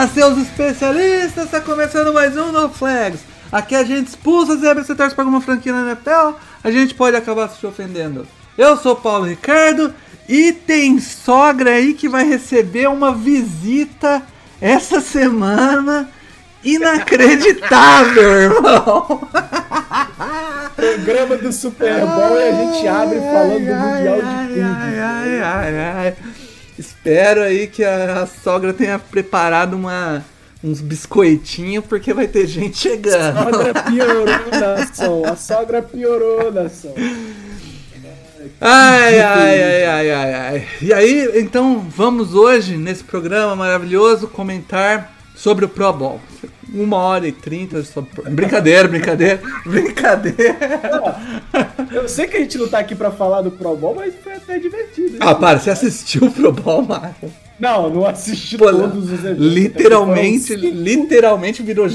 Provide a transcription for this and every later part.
Fala, seus especialistas! Está começando mais um No Flags. Aqui a gente expulsa zebra se torce para alguma franquia na NFL, a gente pode acabar se ofendendo. Eu sou Paulo Ricardo e tem sogra aí que vai receber uma visita essa semana inacreditável, irmão! Programa do Super Bowl e a gente abre falando do Mundial de ai, Clubes. ai, ai, ai. Espero aí que a, a sogra tenha preparado uma, uns biscoitinhos, porque vai ter gente A chegando. sogra piorou, nação. A sogra piorou, nação. Ai, ai, ai, ai, ai, ai. E aí, então, vamos hoje, nesse programa maravilhoso, comentar sobre o Pro Bowl. Uma hora e trinta. sobre- Brincadeira, brincadeira, brincadeira. Eu sei que a gente não tá aqui pra falar do Pro Bowl, mas foi até divertido. Ah, para, você assistiu o Pro Bowl, Mário? Não, não assisti Pô, todos os eventos. Literalmente, literalmente virou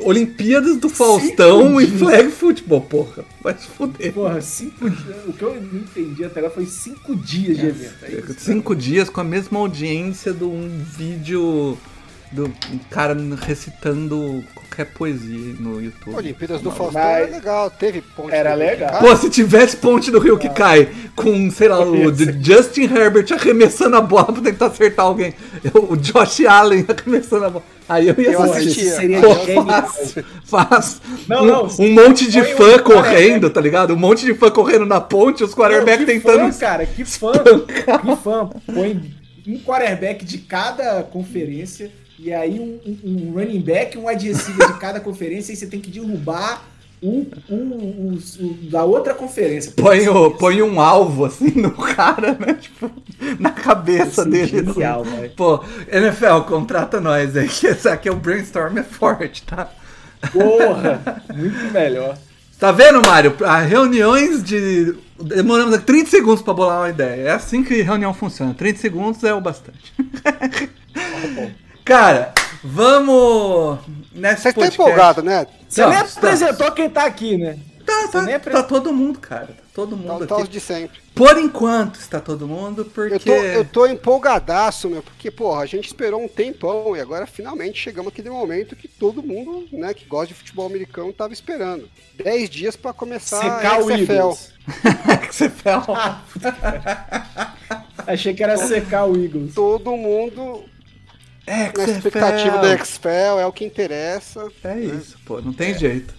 Olimpíadas do Faustão e flag football, porra. Vai se fuder. Porra, cinco dias. O que eu não entendi até agora foi cinco dias de evento. É isso, Cinco dias com a mesma audiência de um vídeo do um cara recitando qualquer poesia no YouTube. Olimpíadas do Mas- Faustão era legal, teve ponte. Era legal. Pô, se tivesse ponte do rio que cai com, sei lá, o. Justin Herbert arremessando a bola pra tentar acertar alguém, o Josh Allen arremessando a bola, aí eu ia Eu assistir. seria Pô, genial. faz, faz. Não, um, não, um monte de põe um fã cara, correndo, tá ligado? Um monte de fã correndo na ponte, os quarterbacks Não, que tentando. Fã, cara, que fã. Que fã. Põe um quarterback de cada conferência e aí um, um- running back, um receiver de cada conferência e você tem que derrubar um, um- um- da outra conferência. Põe, o- põe um alvo assim no cara, né? Tipo, na cabeça dele. assim. velho. Pô, NFL, contrata nós aí, que esse aqui é o brainstorm é forte, tá? Porra, muito melhor. Tá vendo, Mário? A reuniões de. Demoramos 30 segundos pra bolar uma ideia. É assim que reunião funciona. 30 segundos é o bastante. Cara, vamos. Nessa Você tá empolgado, né? Você Não, nem tá. apresentou quem tá aqui, né? Tá, tá, tá todo mundo, cara. Tá todo mundo Tá, tá os aqui. de sempre. Por enquanto está todo mundo, porque. Eu tô, eu tô empolgadaço, meu, porque, porra, a gente esperou um tempão e agora finalmente chegamos aquele momento que todo mundo, né, que gosta de futebol americano tava esperando. 10 dias pra começar Secar a o XFL. Eagles. que você fala. Achei que era secar o Eagles. Todo mundo É, na expectativa da XFL, é o que interessa. É isso, pô, não tem jeito.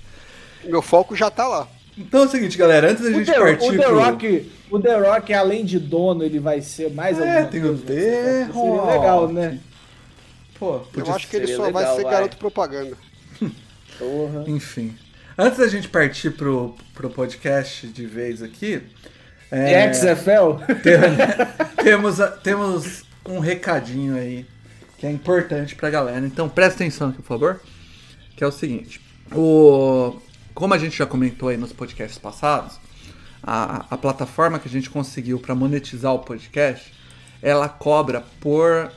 Meu foco já tá lá. Então é o seguinte, galera, antes da O gente The, partir o The pro... Rock, o The Rock, além de dono, ele vai ser mais É, alguma tem o. The Seria legal, né? Pô, Eu acho que ele só vai legal, ser vai. garoto propaganda. Porra. Enfim. Antes da gente partir pro, pro podcast de vez aqui, é, E XFL? tem- temos, temos um recadinho aí que é importante pra galera. Então presta atenção aqui, por favor. Que é o seguinte. O, como a gente já comentou aí nos podcasts passados, a, a plataforma que a gente conseguiu para monetizar o podcast, ela cobra por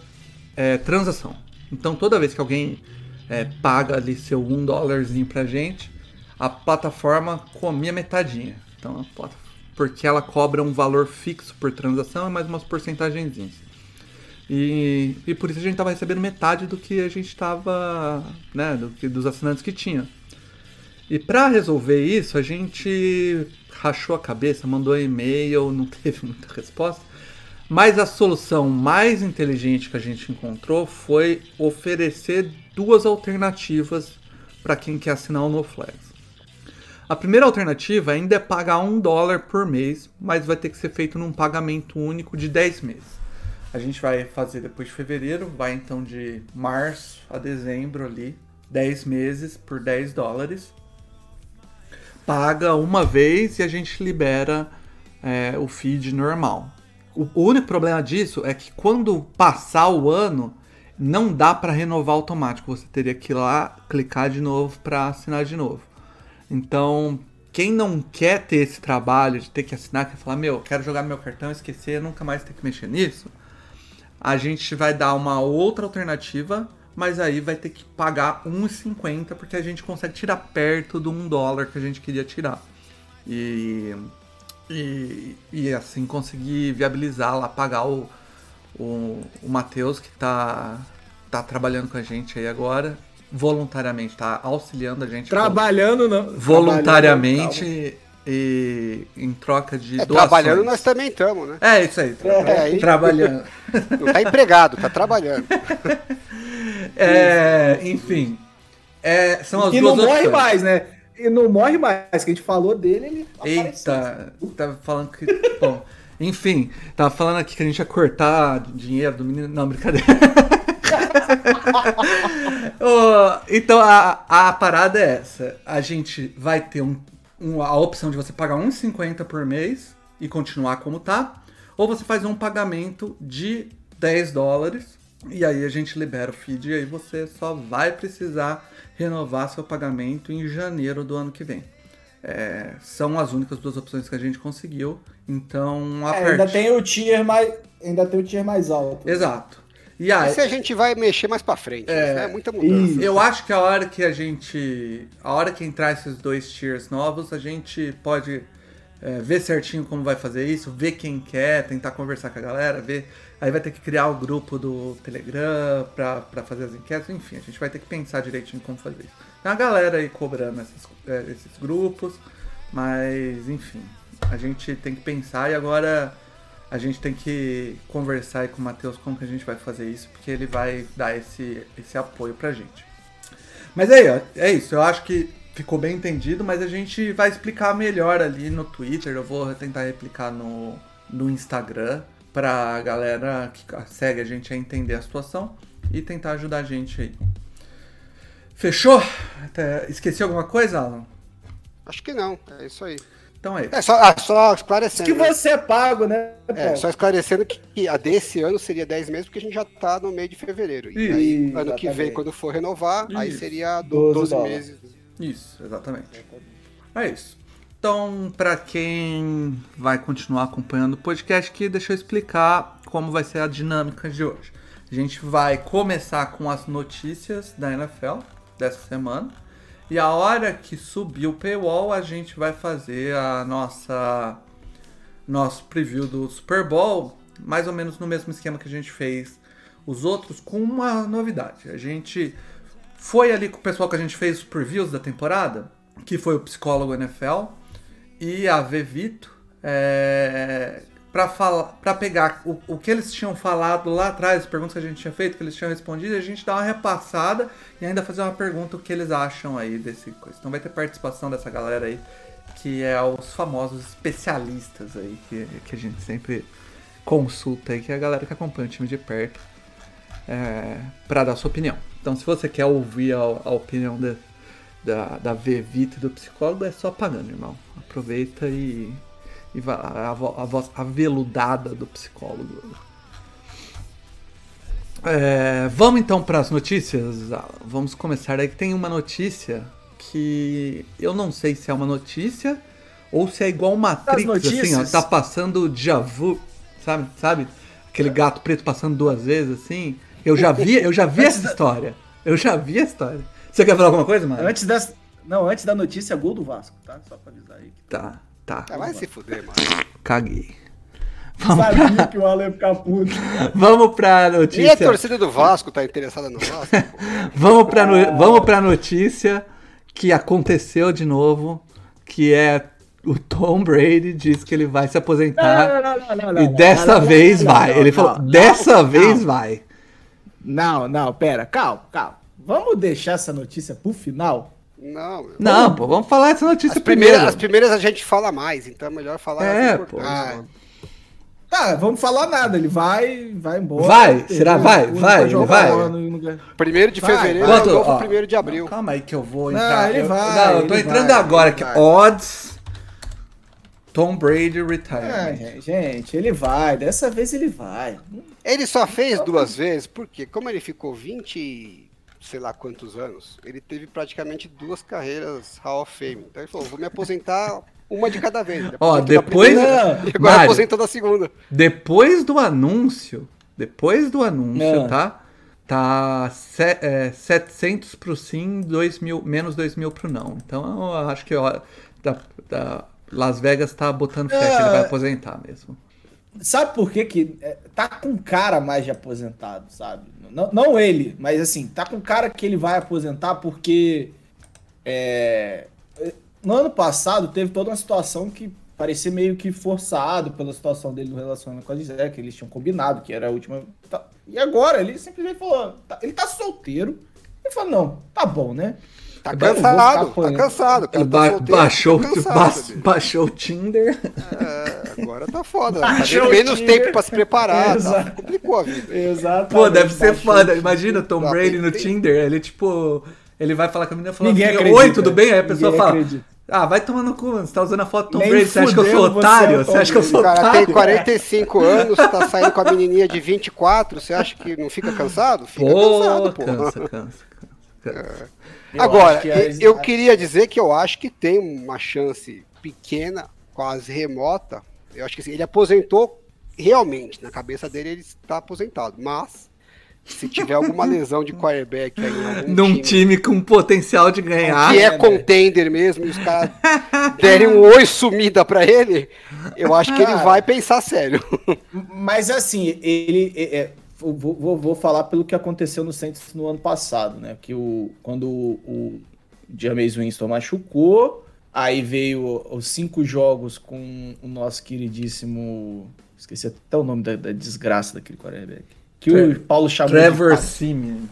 é, transação. Então toda vez que alguém é, paga ali seu um dólarzinho pra gente, a plataforma comia metadinha. Então, a plata- porque ela cobra um valor fixo por transação e mais umas porcentagenzinhas. E, e por isso a gente tava recebendo metade do que a gente tava, né, do que, dos assinantes que tinha. E para resolver isso, a gente rachou a cabeça, mandou e-mail, não teve muita resposta. Mas a solução mais inteligente que a gente encontrou foi oferecer duas alternativas para quem quer assinar o NoFlags. A primeira alternativa ainda é pagar um dólar por mês, mas vai ter que ser feito num pagamento único de 10 meses. A gente vai fazer depois de fevereiro, vai então de março a dezembro ali, 10 meses por 10 dólares. Paga uma vez e a gente libera é, o feed normal. O, único problema disso é que quando passar o ano, não dá para renovar automático. Você teria que ir lá, clicar de novo para assinar de novo. Então, quem não quer ter esse trabalho de ter que assinar, quer falar, meu, quero jogar meu cartão, esquecer, nunca mais ter que mexer nisso, a gente vai dar uma outra alternativa, mas aí vai ter que pagar 1,50 porque a gente consegue tirar perto do 1 dólar que a gente queria tirar. E, e, e assim conseguir viabilizar lá, pagar o, o, o Matheus que tá, tá trabalhando com a gente aí agora, voluntariamente, tá auxiliando a gente. Trabalhando não. Voluntariamente Trabalhando, e em troca de É, doações. trabalhando nós também estamos, né? É, isso aí. tra- É, aí- trabalhando. Não tá empregado, tá trabalhando. É, enfim. É, são as E duas não morre opções. mais, né? E não morre mais. Que a gente falou dele, ele apareceu. Eita, tava falando que. Bom, enfim, tava falando aqui que a gente ia cortar dinheiro do menino. Não, brincadeira. Então a, a parada é essa. A gente vai ter um- a opção de você pagar 1,50 por mês e continuar como tá. Ou você faz um pagamento de 10 dólares e aí a gente libera o feed e aí você só vai precisar renovar seu pagamento em janeiro do ano que vem. É, são as únicas duas opções que a gente conseguiu. Então, a É, ainda tem o tier mais. Ainda tem o tier mais alto. Exato. E aí, Esse a gente vai mexer mais pra frente. É, né? Muita mudança. eu acho que a hora que a gente. A hora que entrar esses dois tiers novos, a gente pode é, ver certinho como vai fazer isso, ver quem quer, tentar conversar com a galera, ver. Aí vai ter que criar o grupo do Telegram pra, pra fazer as enquetes, enfim, a gente vai ter que pensar direitinho como fazer isso. Tem uma galera aí cobrando esses, é, esses grupos, mas enfim, a gente tem que pensar e agora a gente tem que conversar aí com o Matheus como que a gente vai fazer isso, porque ele vai dar esse, esse apoio pra gente. Mas aí, é isso. Eu acho que ficou bem entendido, mas a gente vai explicar melhor ali no Twitter. Eu vou tentar replicar no, no Instagram pra galera que segue a gente a entender a situação e tentar ajudar a gente aí. Fechou? Esqueci alguma coisa, Alan? Acho que não, é isso aí. Então é isso. É só, ah, só Que esclarecendo. né? você é pago, né? É, só esclarecendo que a desse ano seria 10 meses, porque a gente já tá no meio de fevereiro. E Isso. aí, ano que vem, Exatamente. quando for renovar, aí Isso. seria do- 12 12 dólares. meses. Isso, exatamente. É isso. Então, pra quem vai continuar acompanhando o podcast aqui, deixa eu explicar como vai ser a dinâmica de hoje. A gente vai começar com as notícias da NFL dessa semana. E a hora que subir o paywall, a gente vai fazer a nossa nosso preview do Super Bowl, mais ou menos no mesmo esquema que a gente fez os outros, com uma novidade. A gente foi ali com o pessoal que a gente fez os previews da temporada, que foi o psicólogo NFL e a Vevito, é, para falar, para pegar o, o que eles tinham falado lá atrás, as perguntas que a gente tinha feito, que eles tinham respondido, e a gente dar uma repassada e ainda fazer uma pergunta o que eles acham aí desse coisa. Então vai ter participação dessa galera aí, que é os famosos especialistas aí que, que a gente sempre consulta aí, que é a galera que acompanha o time de perto é, para dar sua opinião. Então, se você quer ouvir a, a opinião da, da, da Vevita e do psicólogo, é só pagando, irmão. Aproveita e, e a, vo- a voz aveludada do psicólogo. É, vamos então para as notícias. Vamos começar aí que tem uma notícia que eu não sei se é uma notícia ou se é igual Matrix, assim, ó, tá passando o déjà vu, sabe? Sabe? Aquele gato preto passando duas vezes assim. Eu já vi, eu já vi essa da- história. Eu já vi a história. Você quer falar alguma coisa, mano? Antes das. Não, antes da notícia, gol do Vasco, tá? Só pra avisar aí. Tá, tá. Ah, vai se fuder, mano. Caguei. Vamos, Sabia que o Alan ia ficar puto. vamos pra E a notícia. torcida do Vasco tá interessada no Vasco? Vamos pra, no... Vamos pra notícia que aconteceu de novo, que é o Tom Brady diz que ele vai se aposentar e dessa vez vai. ele falou, dessa vez vai. Não, não, pera, calma, calma. Vamos deixar essa notícia pro final? Não. Não, pô, vamos falar dessa notícia As primeiras, primeiro. as primeiras a gente fala mais, então é melhor falar É, as importantes, pô. mano. Tá, vamos falar nada. Ele vai, vai embora. Vai? Entendeu? Será? Vai? Ele Vai? jogar Vai? no- no- Primeiro de Vai, fevereiro vai. é o novo ó, primeiro de abril. não, calma aí que eu vou Não, entrar. ele eu, vai, não, eu tô ele entrando vai, agora ele aqui. Odds Tom Brady Ah, retire. gente, gente, ele vai. Dessa vez ele vai. Ele só fez duas vezes, porque como ele ficou 20, e sei lá quantos anos, ele teve praticamente duas carreiras Hall of Fame. Então ele falou, vou me aposentar uma de cada vez. Ó, depois- primeira, E agora Mário. aposentou da segunda. Depois do anúncio, depois do anúncio, Ah. tá? Tá se, é, 700 pro sim, 2 mil, menos 2 mil pro não. Então eu acho que ó, da, da Las Vegas tá botando fé que ele vai Ah. aposentar mesmo. Sabe por que que é, tá com cara mais de aposentado, sabe? Não, não ele, mas assim, tá com cara que ele vai aposentar porque é, no ano passado teve toda uma situação que parecia meio que forçado pela situação dele no relacionamento com a Gisele, que eles tinham combinado, que era a última. tá- E agora ele simplesmente falou, tá- ele tá solteiro. Ele falou, não, tá bom, né? Tá cansado, tá cansado. Cara Ele tá ba- solteiro, baixou, tá cansado, ba- baixou o Tinder. É, agora tá foda. Tá Baixou menos Tinder. tempo pra se preparar. Tá? Exato. Complicou a vida. Exato. Pô, deve ser foda. Imagina Tom Brady no Tem- Tinder. Ele, tipo, ele vai falar com a menina e fala Ninguém assim, acredita. Oi, tudo bem? Aí a pessoa Ninguém fala, acredita. ah, vai tomar no cu, mano. Você tá usando a foto do Tom Nem Brady. Você acha que eu sou fudendo, você é otário? Você acha que eu O sou cara tem otário? 45 anos, tá saindo com a menininha de 24. Você acha que não fica cansado? Fica cansado, Pô, pô. cansa, cansa, cansa. Eu Agora, acho que a- eu queria dizer que eu acho que tem uma chance pequena, quase remota. Eu acho que assim, ele aposentou realmente, na cabeça dele ele está aposentado. Mas, se tiver alguma lesão de quarterback aí em algum Num time, time com potencial de ganhar. que é né? contender mesmo e os caras derem um oi sumida pra ele, eu acho que ele vai pensar sério. Mas assim, ele. é, é, vou, vou, vou falar pelo que aconteceu no Saints no ano passado, né? Que o, quando o, o Jameis Winston machucou, aí veio os cinco jogos com o nosso queridíssimo. Esqueci até o nome da, da desgraça daquele quarterback. Que o Tre- Paulo chamou Trevor de Siemens.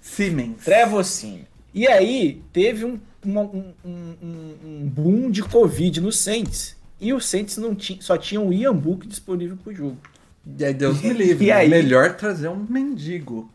Siemens. Trevor Sim. E aí teve um, um, um- um- boom de Covid no Saints. E o Saints não tinha, só tinha um Ian Book disponível pro jogo. E aí Deus me livre. E né? aí? Melhor trazer um mendigo.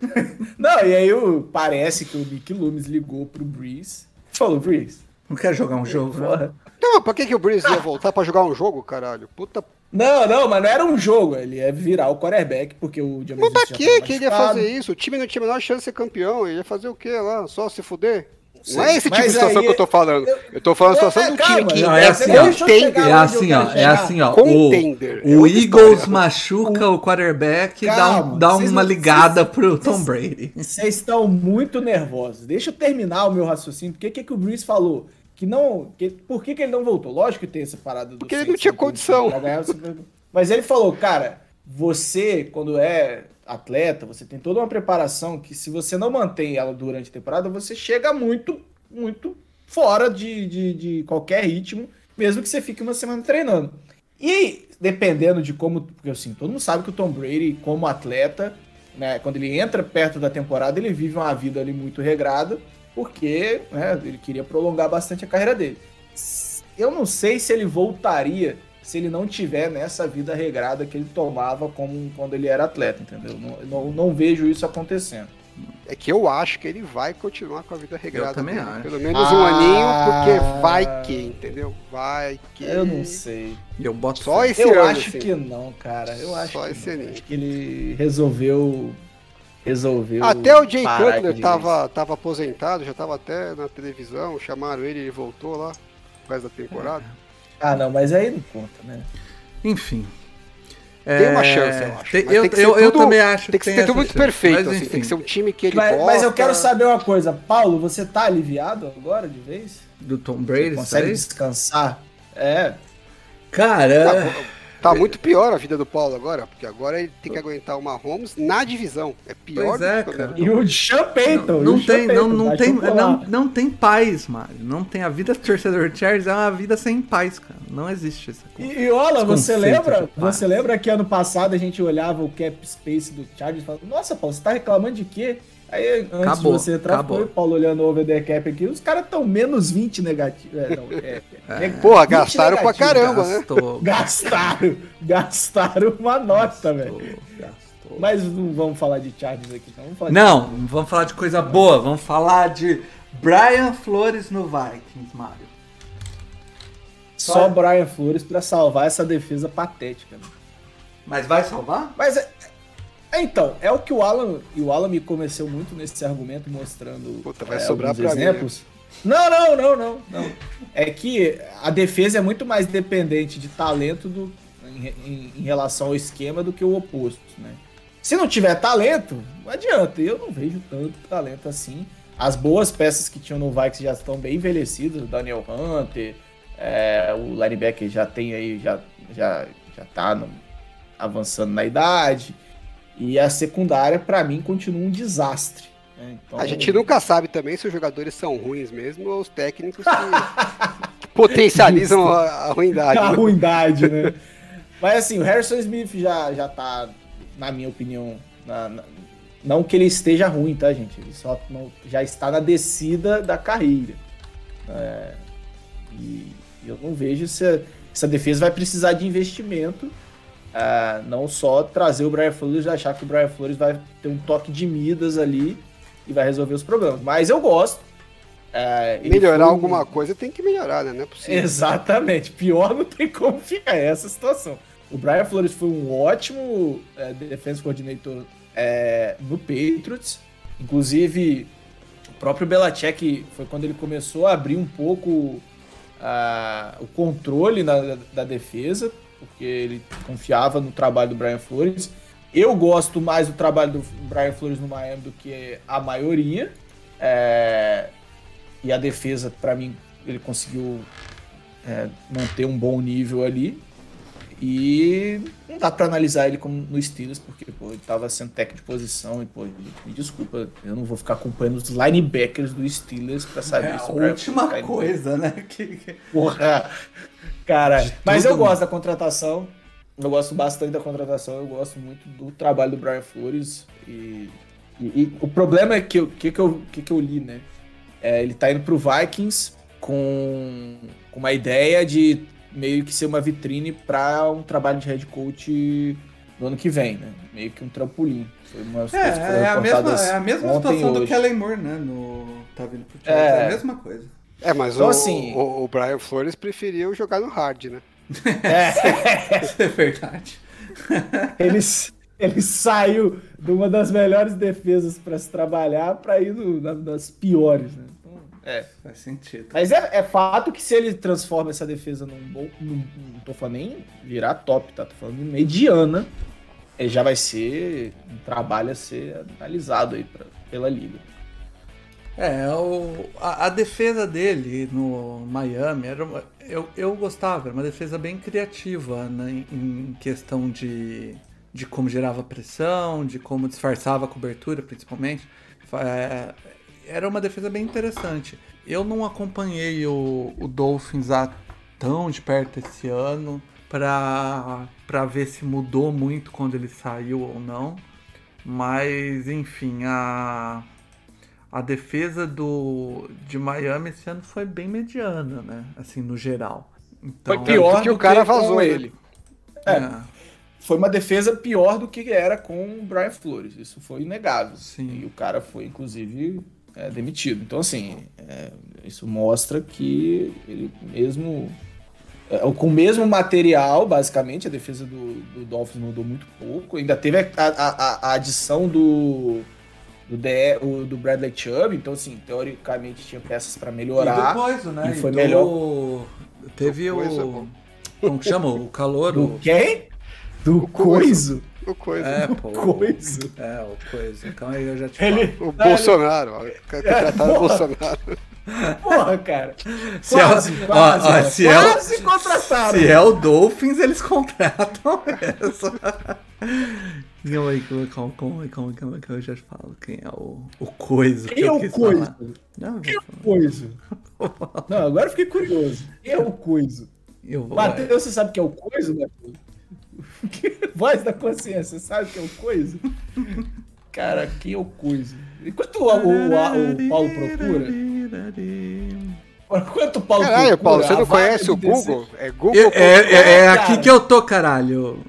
Não, e aí o, parece que o Nick Loomis ligou pro Breeze. Falou, Breeze. Não quer jogar um jogo, né? Não, pra que, que o Breeze ia voltar pra jogar um jogo, caralho? Puta. Não, não, mas não era um jogo. Ele ia virar o quarterback, porque o James Mas pra que que ele ia fazer isso? O time não tinha a menor chance de ser campeão. Ele ia fazer o quê lá? Só se fuder? Não é esse tipo Mas de situação aí- que eu tô falando. Eu tô falando a situação É, do calma, time que Não, é é assim, ó. Eu chegar É assim, eu ó. É assim, ó. O, Contender. É o outra Eagles história. machuca o quarterback e dá, um- dá uma não- ligada vocês- pro Tom Brady. Vocês estão muito nervosos. Deixa eu terminar o meu raciocínio. Porque que, que o Breeze falou? Que não. Que, por que, que ele não voltou? Lógico que tem essa parada do. Porque ele não tinha condição. o. Mas ele falou, cara, você, quando é atleta, você tem toda uma preparação que se você não mantém ela durante a temporada, você chega muito, muito fora de, de, de qualquer ritmo, mesmo que você fique uma semana treinando. E dependendo de como. Porque assim, todo mundo sabe que o Tom Brady, como atleta, né, quando ele entra perto da temporada, ele vive uma vida ali muito regrada, porque né, ele queria prolongar bastante a carreira dele. Eu não sei se ele voltaria se ele não tiver nessa vida regrada que ele tomava como quando ele era atleta, entendeu? Não, não, não vejo isso acontecendo. É que eu acho que ele vai continuar com a vida regrada. Eu também dele. acho. Pelo menos um Ah. aninho, porque vai que, entendeu? Vai que. Eu não sei. Eu boto Só esse Eu ano. acho assim. que não, cara. Eu acho Só que esse não. aninho. Acho que ele resolveu. Resolveu. Até o Jay Cutler de tava, tava aposentado, já tava até na televisão, chamaram ele e ele voltou lá, por causa da temporada. Ah, não, mas aí não conta, né? Enfim. Tem uma É, chance, eu acho. tem- eu, tem que ser eu, eu tudo- também acho Tem que ser tem tudo muito chance. perfeito, Mas, assim, enfim. tem que ser um time que ele Mas, gosta. mas eu quero saber uma coisa. Paulo, você tá aliviado agora de vez? Do Tom Você Brady, consegue sabe? descansar? É. Cara, Tá muito pior a vida do Paulo agora, porque agora ele tem que aguentar o Mahomes na divisão. É pior Pois é, cara. E o Payton. não, e não tem, não, não, tem, não, não tem paz, Mário. Não tem a vida do torcedor de Chargers é uma vida sem paz, cara. Não existe essa coisa. E, e olha, você lembra? Você lembra que ano passado a gente olhava o cap space do Chargers e falava, nossa, Paulo, você tá reclamando de quê? Aí, antes Acabou, de você entrar, acabou. foi o Paulo olhando o over the cap aqui, os caras estão menos 20 negativo. É, não, é, é, Porra, 20 gastaram pra negativo. caramba, né? Gastou, Gastaram, gastaram uma nota, velho. gastou. Mas não vamos falar de Chargers aqui, não. Vamos falar de Não, vamos falar de coisa boa. Vamos falar de Brian Flores no Vikings, Mário. Só Brian Flores pra salvar essa defesa patética. Né? Mas vai salvar? Mas é, é, então, é o que o Alan. E o Alan me convenceu muito nesse argumento, mostrando Puta, vai é, sobrar pra mim, exemplos. Não, não, não, não, não. É que a defesa é muito mais dependente de talento do, em, em- em relação ao esquema do que o oposto, né? Se não tiver talento, não adianta. Eu não vejo tanto talento assim. As boas peças que tinham no Vikings já estão bem envelhecidas. O Daniel Hunter, é, o linebacker já tem aí, já, já, já tá no- avançando na idade. E a secundária, pra mim, continua um desastre. né? Então, A gente nunca sabe também se os jogadores são ruins mesmo ou os técnicos que, que potencializam a, a ruindade. a né? ruindade, né? Mas assim, o Harrison Smith já, já tá, na minha opinião, na- na- não que ele esteja ruim, tá, gente? Ele só não- já está na descida da carreira. É, e eu não vejo se essa defesa vai precisar de investimento. Ah, não só trazer o Brian Flores e achar que o Brian Flores vai ter um toque de Midas ali e vai resolver os problemas. Mas eu gosto. Ele Melhorar foi um- alguma coisa tem que melhorar, né? Não é possível. Exatamente. Pior não tem como ficar essa situação. O Brian Flores foi um ótimo é, defense coordinator é, no Patriots. Inclusive, o próprio Belichick foi quando ele começou a abrir um pouco ah, o controle na- da defesa, porque ele confiava no trabalho do Brian Flores. Eu gosto mais do trabalho do Brian Flores no Miami do que a maioria. É, e a defesa, pra mim, ele conseguiu é, manter um bom nível ali. E não dá pra analisar ele como no Steelers, porque pô, ele tava sendo técnico de posição e, pô, me desculpa, eu não vou ficar acompanhando os linebackers do Steelers pra saber É a se o Brian última coisa, né? Que- Porra. Cara, De mas eu gosto mano. da contratação. Eu gosto bastante da contratação. Eu gosto muito do trabalho do Brian Flores. E, e- e o problema é que o que, que, eu, que, que eu li, né? É, ele tá indo pro Vikings com, com uma ideia de meio que ser uma vitrine para um trabalho de head coach no ano que vem, né? Meio que um trampolim. Foi uma É, é a mesma, é a mesma situação do. Kellen Moore, né? No, tá vindo pro Chargers. É. É. a mesma coisa. É, mas Então, o, assim- o, o Brian Flores preferiu jogar no hard, né? Isso é verdade. Ele, ele saiu de uma das melhores defesas para se trabalhar para ir no, na- nas piores, né? Então, é. Faz sentido. Mas é, é fato que se ele transforma essa defesa num bom. Num, não tô falando nem virar top, tá? Tô falando de mediana. Ele já vai ser um trabalho a ser analisado aí pra, pela liga. É, o, a, a defesa dele no Miami, era eu, eu gostava, era uma defesa bem criativa né, em, em questão de, de como gerava pressão, de como disfarçava a cobertura, principalmente. É, era uma defesa bem interessante. Eu não acompanhei o, o Dolphins há tão de perto esse ano pra ver se mudou muito quando ele saiu ou não. Mas, enfim, a, a defesa do, de Miami esse ano foi bem mediana, né? Assim, no geral. Então, Foi pior porque do o cara que vazou, ele. É, Foi uma defesa pior do que era com o Brian Flores. Isso foi inegável. Sim. E o cara foi, inclusive, é, demitido. Então, assim, é, isso mostra que ele mesmo. é, com o mesmo material, basicamente, a defesa do, do Dolphins mudou muito pouco. Ainda teve a- a- a adição do. Do, DE o- do Bradley Chubb, então assim, teoricamente tinha peças para E melhorar. do Coiso, né? e foi do- melhor. Teve Do Coiso é o. Como que chama? O calor. Do o- quem? Do Coiso. Coiso. O coisa. É, pô. Coiso. É, o Coiso. Calma aí, eu já te Ele. O Bolsonaro. ó, Contrataram o porra. Bolsonaro. Porra, cara. Se é o- Quase, ó, quase. ó, ó. se é o- quase contrataram. Se é o Dolphins, eles contratam mesmo. Calma aí, calma, calma, calma, calma, calma, que eu já te falo quem é o, o Coiso. que Quem é eu o falar. Não, Quem é o Coiso? Não, agora eu fiquei curioso. Quem é o Coiso? Eu vou. Matheus, você sabe quem é o Coiso, Matheus? Voz da consciência, você sabe quem é o Coiso? Cara, quem é o Coiso? Enquanto o, o, o- o Paulo procura. Enquanto o Paulo Caralho, procura. Paulo, você não conhece o DC Google? É Google. Eu- é, é- é aqui que eu tô, caralho.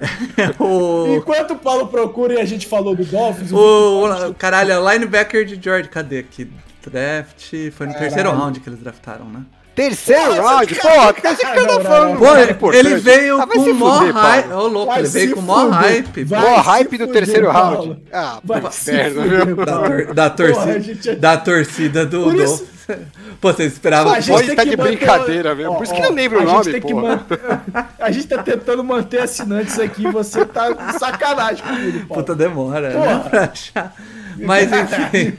o, Enquanto o Paulo procura e a gente falou do Dolphins, o, o- caralho, é linebacker de George, cadê aqui? Draft, foi no Caralho. terceiro round que eles draftaram, né? Terceiro Nossa, round, cara, porra, cara, esse cara tá falando. Pô, ele, veio Ah, com mó hype. Ô, louco, Vai ele veio com mó hype. Vai. Ó, se hype do fuder, terceiro Paulo. round. Ah, Vai fuder, viu? Da, tor- da Porra, torcida, a gente- da torcida do Por isso- Dolphins. Pô, você esperava. A gente tem tá que de manter- brincadeira mesmo. Por isso que Ó, não lembro a o gente nome, tem que pô. manter- A gente tá tentando manter assinantes aqui e você tá sacanagem comigo, Paulo. Puta demora, Porra. né? Pra achar. Mas enfim.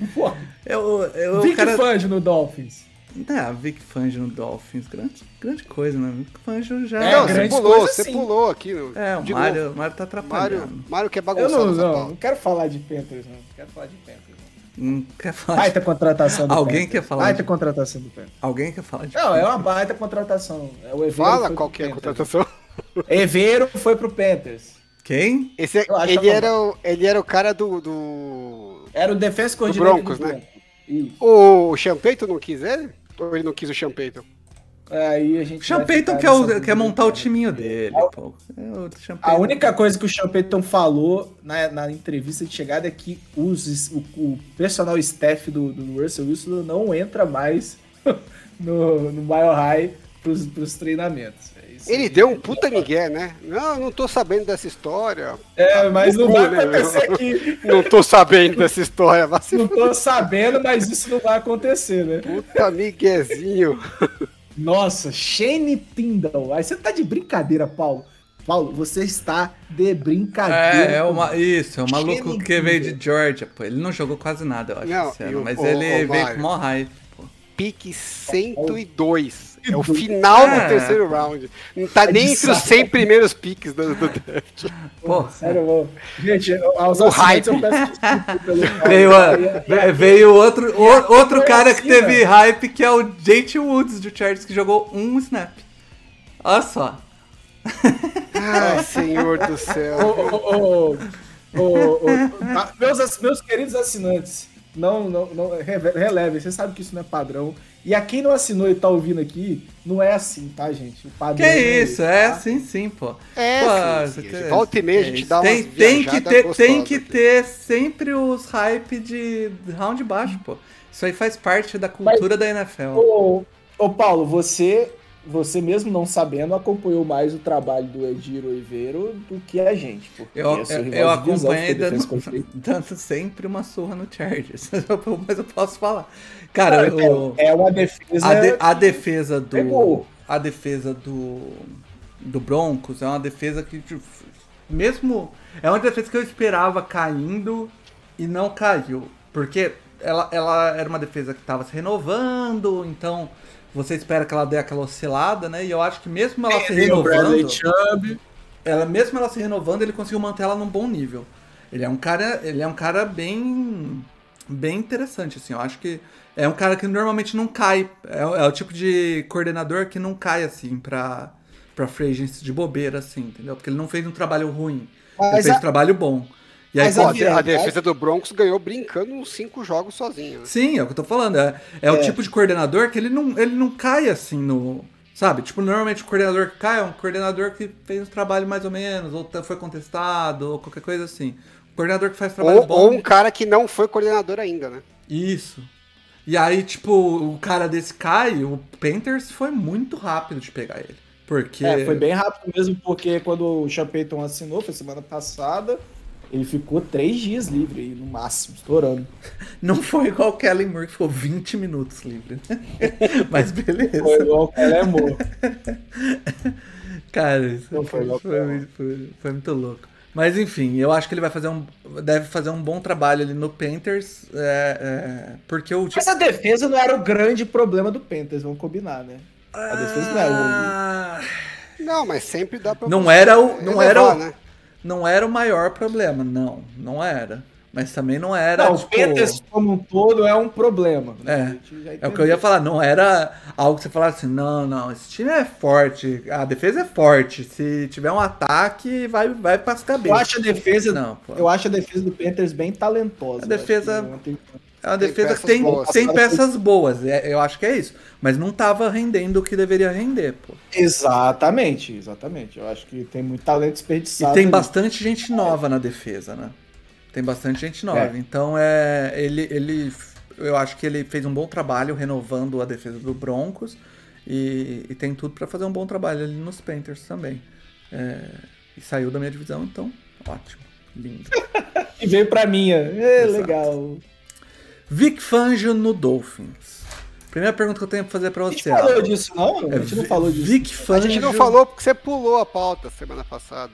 Eu, eu, Vic o cara... Fangio no Dolphins. Ah, Vic Fangio no Dolphins. Grande, grande coisa, né? Vic Fangio já. É, Não, você pulou, você sim. pulou aqui. É, o de Mário, tá atrapalhando. Mário quer Eu bagunçar não, nessa não, pauta. não quero falar de Panthers, não. Não quero falar de Panthers. Não. Não quer falar. Baita contratação do Alguém Panthers. quer falar Baita de- contratação do Panthers. Alguém quer falar de. Não, é uma baita contratação. É o Evero Fala foi qual que é a contratação. Evero foi pro Panthers. Quem? Esse, é- Eu acho ele, que é era o, ele era o cara do. do... Era o defense coordenador Broncos, do né? Isso. O Champeito não quis ele? Ou ele não quis o Champeito? Aí a gente. Sean Payton quer, o- quer montar o timinho dele, pô. É o Sean A Payton. única coisa que o Sean Payton falou na, na entrevista de chegada é que os, o, o personal staff do, do Russell Wilson não entra mais no, no Mile High pros, pros treinamentos. Ele deu um puta migué, né? Não, não tô sabendo dessa história. É, mas não vai né, acontecer meu? aqui. Não tô sabendo dessa história. Se Não tô sabendo, mas isso não vai acontecer, né? puta miguezinho. Nossa, Shane Tyndall. Aí você tá de brincadeira, Paulo. Paulo, você está de brincadeira. É, é uma, isso, é o maluco que veio de. Georgia, pô. Ele não jogou quase nada, eu acho, Não, esse e ano, o- mas o- ele o veio com mó hype, pô. Pique 102. É o final É. do terceiro round. Não tá É nem entre os saco. 100 primeiros piques do, do draft. Pô, Sério, eu- gente, aos O hype. eu peço desculpa pelo veio, a- ve- veio outro, o- outro foi cara assim, que teve né? hype, que é o JT Woods do Chargers, que jogou um snap. Olha só. Ai, senhor do céu. ô, ô, tá, meus, meus queridos assinantes, não, não, não relevem, você sabe que isso não é padrão. E a quem não assinou e tá ouvindo aqui, não é assim, tá, gente? O padrão Que é isso, é tá? sim, sim, pô. É, Pô, sim, sim. você- Volta e meia a gente dá tem, umas tem que ter, Tem que aqui. ter sempre os hype de round baixo, pô. Isso aí faz parte da cultura da NFL. Ô, ô, Paulo, você, você mesmo não sabendo, acompanhou mais o trabalho do Edir Oliveiro do que a gente. porque Eu, é eu, eu acompanhei dando, dando sempre uma surra no Chargers. Mas eu posso falar. Cara, É, o- é uma defesa. a, de- a defesa do. Pegou. A defesa do. Do Broncos é uma defesa que. tipo, Mesmo. É uma defesa que eu esperava caindo e não caiu. Porque ela, ela era uma defesa que estava se renovando, então você espera que ela dê aquela oscilada, né? E eu acho que mesmo ela se o Bradley renovando ela mesmo ela se renovando, ele conseguiu manter ela num bom nível. Ele é um cara, ele é um cara bem bem interessante assim. Eu acho que é um cara que normalmente não cai. É, é o tipo de coordenador que não cai assim pra para free agency de bobeira assim, entendeu? Porque ele não fez um trabalho ruim. ele Mas fez a- um trabalho bom. E aí mas Pô, quando- a, defesa do Broncos ganhou brincando uns 5 jogos sozinho. né? Sim, é o que eu tô falando. É, é, o É. tipo de coordenador que ele não, ele não cai assim no. Sabe? Tipo, normalmente o coordenador que cai é um coordenador que fez um trabalho mais ou menos, ou foi contestado, ou qualquer coisa assim. O coordenador que faz trabalho Ou, bom. ou um cara que não foi coordenador ainda, né? Isso. E aí, tipo, o cara desse cai, o Panthers foi muito rápido de pegar ele. Porque. É, foi bem rápido mesmo, porque quando o Sean Payton assinou, foi semana passada, ele ficou três dias livre, aí, no máximo, estourando. Não foi igual o Kellen Moore que ficou 20 minutos livre. Mas beleza. Foi igual o Kelemor. Cara, isso Não foi, foi foi, foi- foi muito louco. Mas enfim, eu acho que ele vai fazer um. Deve fazer um bom trabalho ali no Panthers. é, é, porque o. Mas a defesa não era o grande problema do Panthers, vamos combinar, né? A defesa não era o... Ah, Não, mas sempre dá pra. Não era o- não elevar, era o- né? Não era o maior problema, não. Não era. Mas também não era. Não, o tipo, Panthers como um todo é um problema. É, gente já É o que eu ia falar, não era algo que você falasse assim, não, não, esse time é forte, a defesa é forte, se tiver um ataque, vai, vai pras Eu cabeças. acho a defesa, Não, pô. eu acho a defesa do Panthers bem talentosa. A defesa- Eu É uma Tem defesa que tem, boas. tem peças boas, é- eu acho que é isso. Mas não tava rendendo o que deveria render, pô. Exatamente, exatamente. Eu acho que tem muito talento E desperdiçado. tem ali. bastante gente nova na defesa, né? Tem bastante gente nova. É. Então é. Ele, ele. Eu acho que ele fez um bom trabalho renovando a defesa do Broncos. E, e tem tudo para fazer um bom trabalho ali nos Panthers também. É, e saiu da minha divisão, então ótimo, lindo. e veio pra minha. É, legal. Vic Fangio no Dolphins. Primeira pergunta que eu tenho pra fazer pra você. A gente falou disso, não? A gente não falou disso. Vic Fangio... A gente não falou porque você pulou a pauta semana passada.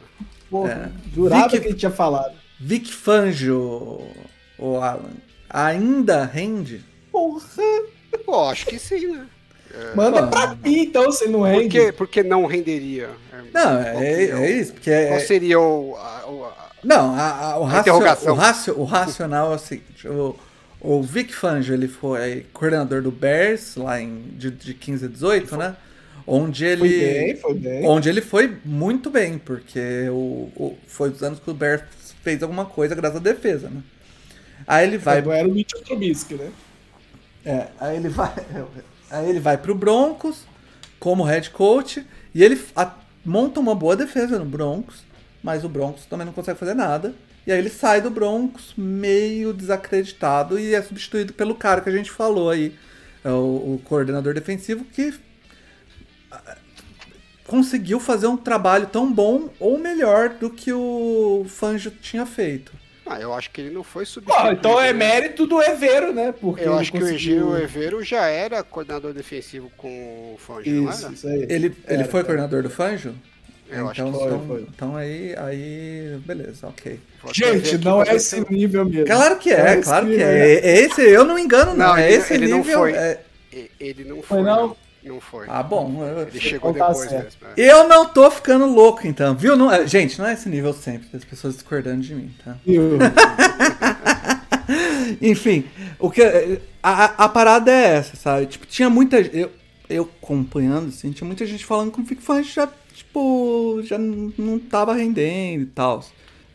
Pô, é. jurava Vic... que ele tinha falado. Vic Fangio, o Alan, ainda rende? Porra! Pô, acho que sim, né? É, Manda Pô, pra mim, então, se não rende. Por que, porque não renderia? Não, é, é, isso, porque... É, qual seria o... A, o a, não, a, a, o, racio, o, racio, o racional é o seguinte, o, o Vic Fangio, ele foi coordenador do Bears, lá em, de, de 15 a 18, foi, né? Onde ele, foi bem, foi bem. Onde ele foi muito bem, porque o, o, foi os anos que o Bears fez alguma coisa graças à defesa, né? Aí ele vai... Era o Mitchell Trubisky, né? É, aí ele vai... Aí ele vai pro Broncos como head coach e ele a, monta uma boa defesa no Broncos, mas o Broncos também não consegue fazer nada. E aí ele sai do Broncos meio desacreditado e é substituído pelo cara que a gente falou aí, é o, o coordenador defensivo, que conseguiu fazer um trabalho tão bom ou melhor do que o Fangio tinha feito. Ah, eu acho que ele não foi substituído. Ah, então é né? mérito do Evero, né? Porque eu acho conseguiu... que o Evero já era coordenador defensivo com o Fangio, isso, não era? Isso aí. Ele, ele foi era. coordenador do Fangio? Eu então, acho que então, foi. Então aí, aí, beleza, ok. Gente, não é esse nível mesmo. Claro que é, é claro que é. é. Esse, eu não engano, não. não é ele, esse ele nível. Não foi. É... Ele não foi. foi não? não. foi. Ah, bom. Ele chegou depois mesmo. Né? Eu não tô ficando louco, então, viu? Não, é, gente, não é esse nível sempre, as pessoas discordando de mim, tá? Enfim, o que a, a parada é essa, sabe? Tipo, tinha muita eu eu acompanhando assim, tinha muita gente falando que o Vic Fangio já tipo já não tava rendendo e tal.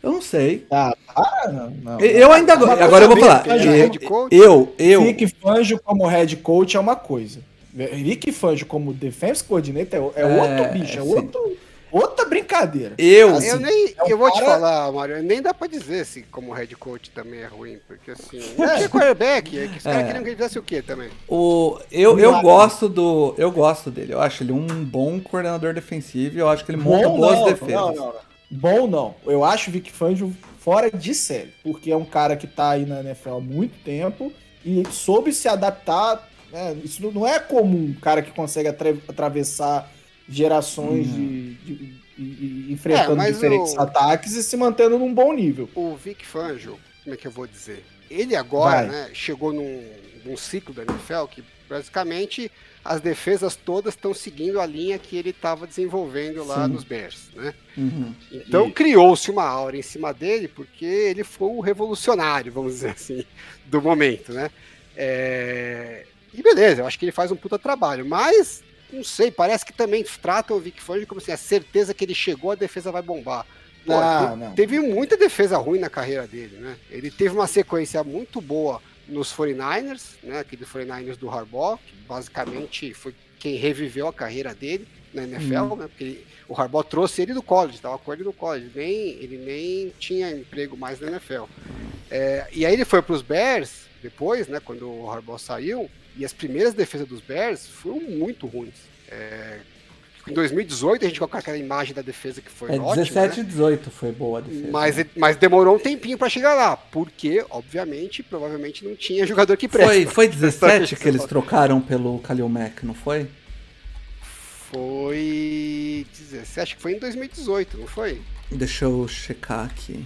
Eu não sei. Ah, para, não, não. Eu ainda agora, agora eu vou falar. Eu, eu, eu. Vic Fangio como head coach é uma coisa. Vic Fangio como defense coordinator é, é outro bicho, é, é outro outra brincadeira. Eu, assim, eu nem, é um eu vou cara... te falar, Mário, nem dá pra dizer se como head coach também é ruim, porque assim, não é. tinha quarterback, é que os caras é. queriam que ele fizesse o quê também? O, eu, eu gosto do, eu gosto dele, eu acho ele um bom coordenador defensivo, eu acho que ele monta bom, boas não, defesas. Não, não, não. Bom não, eu acho o Vic Fangio fora de série, porque é um cara que tá aí na NFL há muito tempo e soube se adaptar, né? isso não é comum, um cara que consegue atravessar gerações uhum. de, de, de, enfrentando é, diferentes o... ataques e se mantendo num bom nível. O Vic Fangio, como é que eu vou dizer? Ele agora né, chegou num, num ciclo da NFL que basicamente as defesas todas estão seguindo a linha que ele estava desenvolvendo lá Sim. nos Bears, né? Uhum. Então e... criou-se uma aura em cima dele porque ele foi o revolucionário, vamos dizer assim, do momento, né? É... E beleza, eu acho que ele faz um puta trabalho, mas não sei, parece que também tratam o Vic Fangio como assim, a certeza que ele chegou, a defesa vai bombar. Pô, ah, não. Teve muita defesa ruim na carreira dele, né? Ele teve uma sequência muito boa nos 49ers, né? Aquele 49ers do Harbaugh, que basicamente foi quem reviveu a carreira dele na NFL, hum. né? Porque ele, o Harbaugh trouxe ele do college, estava com ele no college, nem, ele nem tinha emprego mais na NFL. É, e aí ele foi para os Bears depois, né? Quando o Harbaugh saiu, e as primeiras defesas dos Bears foram muito ruins. É, em 2018 a gente colocou aquela imagem da defesa que foi é, ótima. 17 e né? 18 foi boa a defesa. Mas, mas demorou um tempinho para chegar lá, porque, obviamente, provavelmente não tinha jogador que presta. Foi, foi 17 que eles trocaram pelo Kalil Mack, não foi? Foi 17, acho que foi em 2018, não foi? Deixa eu checar aqui.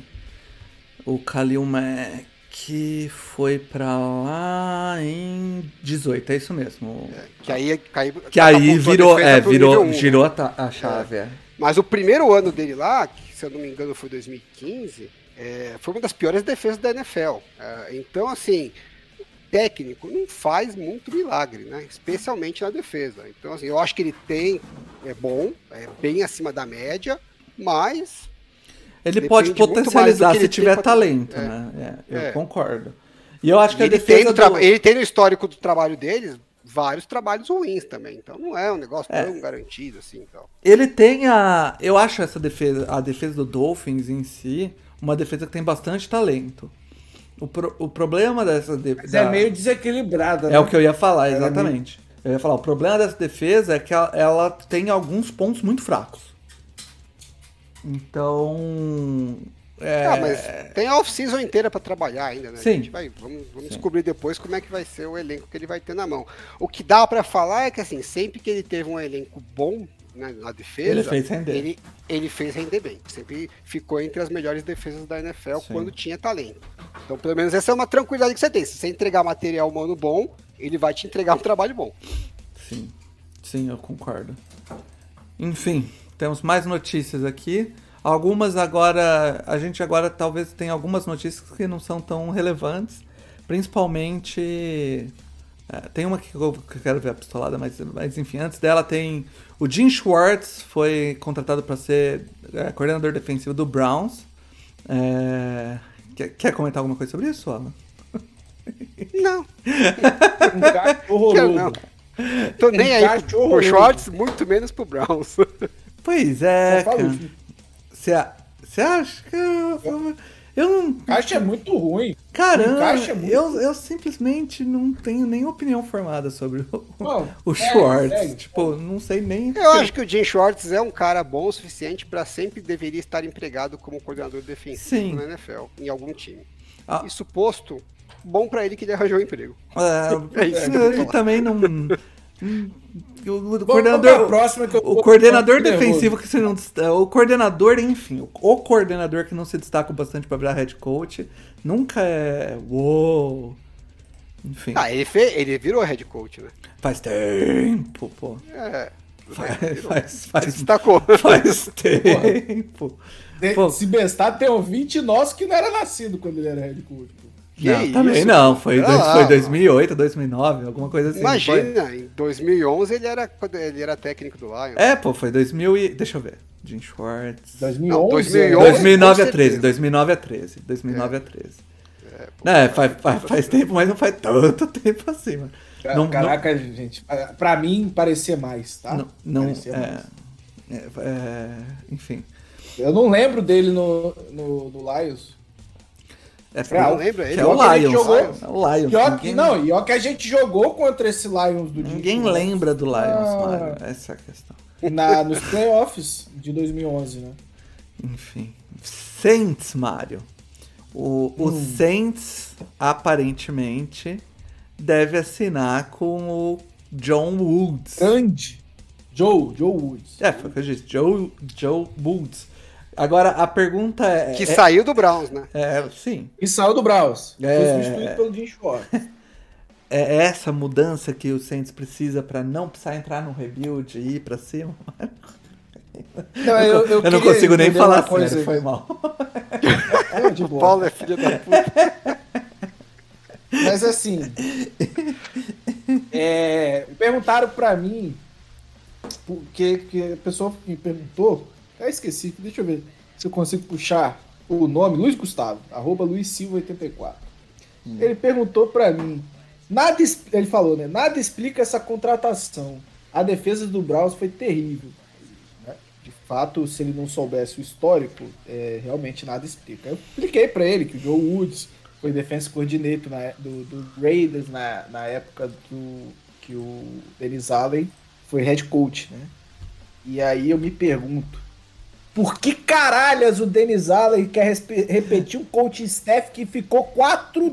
O Kalil Mack que foi pra lá em 18, é isso mesmo. É, que aí, que aí virou, é, virou, 1, girou né? a, a, chave. É. É. Mas o primeiro ano dele lá, que se eu não me engano foi 2015, é, foi uma das piores defesas da NFL. É, então, assim, o técnico não faz muito milagre, né? Especialmente na defesa. Então, assim, eu acho que ele tem, é bom, é bem acima da média, mas ele Depende pode potencializar se tiver talento, é. né? É, eu é. concordo. E eu acho que ele tem, do... ele tem no histórico do trabalho deles vários trabalhos ruins também. Então não é um negócio é. tão garantido assim. Então. Ele tem a. Eu acho essa defesa, a defesa do Dolphins em si, uma defesa que tem bastante talento. O, pro, o problema dessa. De, da... É meio desequilibrada. É né? o que eu ia falar, exatamente. Eu ia falar, o problema dessa defesa é que ela, ela tem alguns pontos muito fracos. Então. É... Ah, mas tem a off-season inteira pra trabalhar ainda, né? Sim. Vai, vamos vamos descobrir depois como é que vai ser o elenco que ele vai ter na mão. O que dá pra falar é que, assim, sempre que ele teve um elenco bom né, na defesa, Ele fez render. Ele, ele fez render bem. Sempre ficou entre as melhores defesas da NFL Sim. quando tinha talento. Então, pelo menos essa é uma tranquilidade que você tem. Se você entregar material humano bom, ele vai te entregar um trabalho bom. Sim, sim, eu concordo. Enfim, temos mais notícias aqui. Algumas agora, a gente agora talvez tenha algumas notícias que não são tão relevantes, principalmente é, tem uma que eu, que eu quero ver a pistolada, mas, mas enfim, antes dela tem o Jim Schwartz foi contratado para ser é, coordenador defensivo do Browns. É, quer, quer comentar alguma coisa sobre isso, Alan? Não, Um horroroso. não. Tô nem aí pro, pro. Schwartz, muito menos pro Browns. Pois é, Só cara. Você acha que eu, eu, eu não Caixa é muito ruim. Caramba, é muito- eu, eu simplesmente não tenho nenhuma opinião formada sobre o, Não, o segue, Schwartz. segue. tipo, não sei nem. Eu acho que o Jim Schwartz é um cara bom o suficiente para sempre deveria estar empregado como coordenador defensivo Sim. na NFL, em algum time. Ah. E suposto, bom para ele que ele arranjou um emprego. É, É isso que eu vou ele também não. hum, O, coordenador, próxima que eu o coordenador nervoso. defensivo que se não desta- o coordenador, enfim, o, o coordenador que não se destaca bastante pra virar head coach, nunca é, uou. Enfim, Ah, ele, fe... ele virou head coach, né? faz tempo, pô. É. Faz, faz, Se faz, destacou. faz tempo. De-. Se bestar, tem ouvinte nosso que não era nascido quando ele era head coach. Que não, isso? também não. Foi, dois- lá, foi mano. 2008, 2009, alguma coisa assim. não foi? Imagina, em 2011 ele era, ele era técnico do Lions. É, pô, foi 2000 e... Deixa eu ver. Jim Schwartz... 2011. Não, 2011. 2009 a com 13, certeza. 2009 a 13. 2009 a 13. É, pô. Não, é, faz, faz, faz tempo, mas não faz tanto tempo assim, mano. Não- Caraca, gente. pra- mim, parecia mais, tá? Não, não Parecia mais. é, é, é, enfim. Eu não lembro dele no, no, no Lions. É, É, não lembra que ele? é o Lions. jogou- É o Lions. Pior ninguém não, e ó que a gente jogou contra esse Lions do ninguém lembra do Lions, Ah. Mário. Essa é a questão. Na, nos playoffs de 2011, né? Enfim. Saints, Mário. O, o Hum. Saints, aparentemente, deve assinar com o John Woods. Grande. Joe, Joe Woods. É, foi o que eu disse. Joe, Joe Woods. Agora, a pergunta é... Que é, saiu do Browns, né? é, sim. E saiu do Browns. É. Foi substituído pelo Jim Schwartz. É essa mudança que o Saints precisa pra não precisar entrar no rebuild e ir pra cima? Não, Eu, não queria consigo nem falar uma coisa sério, foi mal. É, de O boa. Paulo é filho da puta. Mas assim. é, perguntaram pra mim. Porque que a pessoa me perguntou. Eu esqueci, deixa eu ver se eu consigo puxar o nome, Luiz Gustavo, arroba Luiz Silva 84. Ele perguntou pra mim. Nada, ele falou, né? Nada explica essa contratação. A defesa do Browns foi terrível. né? De fato, se ele não soubesse o histórico, é, realmente nada explica. Eu expliquei pra ele que o Joe Woods foi defense coordinator na- do, do Raiders na, na época do, que o Dennis Allen foi head coach, né? E aí eu me pergunto, por que caralhas o Dennis Allen quer repetir um coaching staff que ficou 4